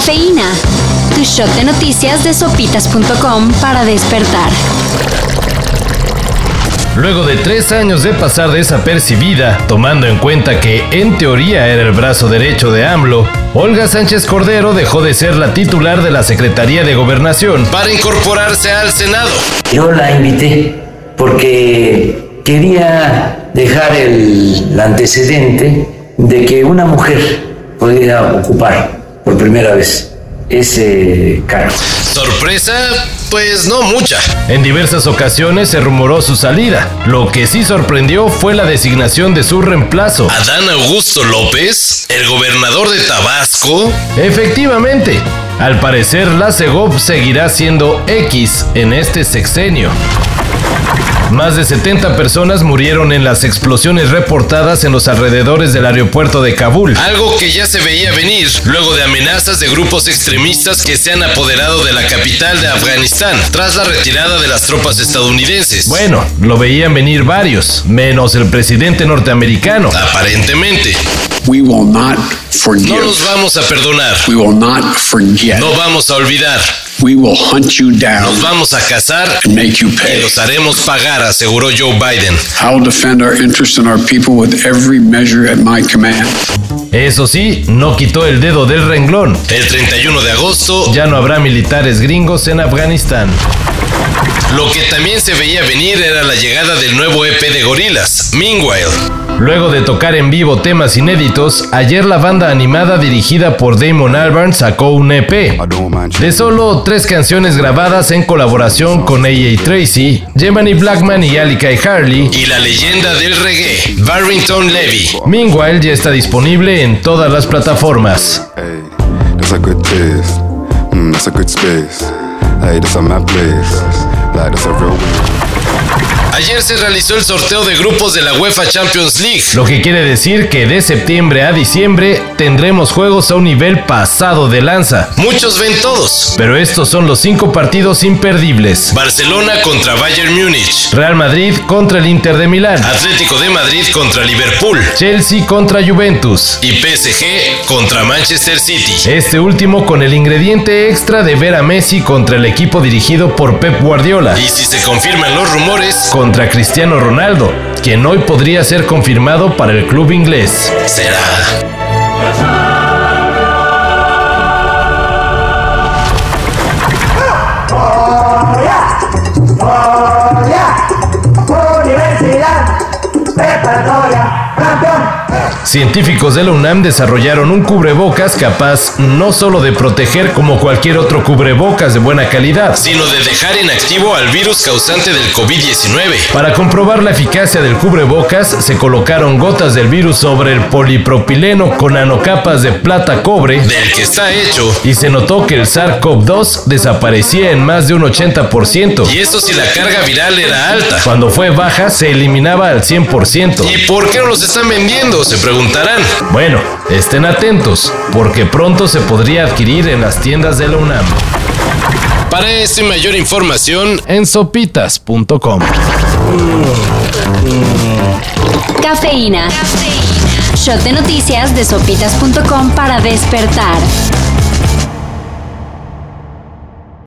Cafeína. Tu shot de noticias de sopitas.com para despertar. Luego de tres años de pasar desapercibida, tomando en cuenta que en teoría era el brazo derecho de AMLO, Olga Sánchez Cordero dejó de ser la titular de la Secretaría de Gobernación para incorporarse al Senado. Yo la invité porque quería dejar el antecedente de que una mujer podía ocupar por primera vez ese cargo. ¿Sorpresa? Pues no mucha. En diversas ocasiones se rumoró su salida. Lo que sí sorprendió fue la designación de su reemplazo. Adán Augusto López, el gobernador de Tabasco. Efectivamente. Al parecer, la CEGOP seguirá siendo X en este sexenio. Más de 70 personas murieron en las explosiones reportadas en los alrededores del aeropuerto de Kabul. Algo que ya se veía venir luego de amenazas de grupos extremistas que se han apoderado de la capital de Afganistán tras la retirada de las tropas estadounidenses. Bueno, lo veían venir varios, menos el presidente norteamericano. Aparentemente. We will not forgive. No nos vamos a perdonar. We will not forget. No vamos a olvidar. We will hunt you down Nos vamos a cazar and make you y pay. los haremos pagar, aseguró Joe Biden. I will defend our interests and our people with every measure at my command. Eso sí, no quitó el dedo del renglón. El 31 de agosto ya no habrá militares gringos en Afganistán. Lo que también se veía venir era la llegada del nuevo EP de Gorilas, Meanwhile. Luego de tocar en vivo temas inéditos, ayer la banda animada dirigida por Damon Albarn sacó un EP de solo tres canciones grabadas en colaboración con A.A. Tracy, Jemani Blackman y Ali Kai Harley y la leyenda del reggae, Barrington Levy. Meanwhile ya está disponible en todas las plataformas. Hey, that's a good taste. Mm, that's a good space. Hey, that's a my place. Like, that's a real. Ayer se realizó el sorteo de grupos de la UEFA Champions League, lo que quiere decir que de septiembre a diciembre tendremos juegos a un nivel pasado de lanza. Muchos ven todos, pero estos son los cinco partidos imperdibles. Barcelona contra Bayern Múnich, Real Madrid contra el Inter de Milán, Atlético de Madrid contra Liverpool, Chelsea contra Juventus y PSG contra Manchester City. Este último con el ingrediente extra de ver a Messi contra el equipo dirigido por Pep Guardiola. Y si se confirman los rumores, contra Cristiano Ronaldo, quien hoy podría ser confirmado para el club inglés. Será. Científicos de la UNAM desarrollaron un cubrebocas capaz no solo de proteger como cualquier otro cubrebocas de buena calidad, sino de dejar inactivo al virus causante del COVID-19. Para comprobar la eficacia del cubrebocas, se colocaron gotas del virus sobre el polipropileno con nanocapas de plata cobre del que está hecho y se notó que el SARS-CoV-2 desaparecía en más de un 80%. Y eso si la carga viral era alta. Cuando fue baja, se eliminaba al 100%. ¿Y por qué no los están vendiendo? Se Bueno, estén atentos, porque pronto se podría adquirir en las tiendas de la UNAM. Para esto y mayor información en sopitas.com. Cafeína. Shot de noticias de sopitas.com para despertar.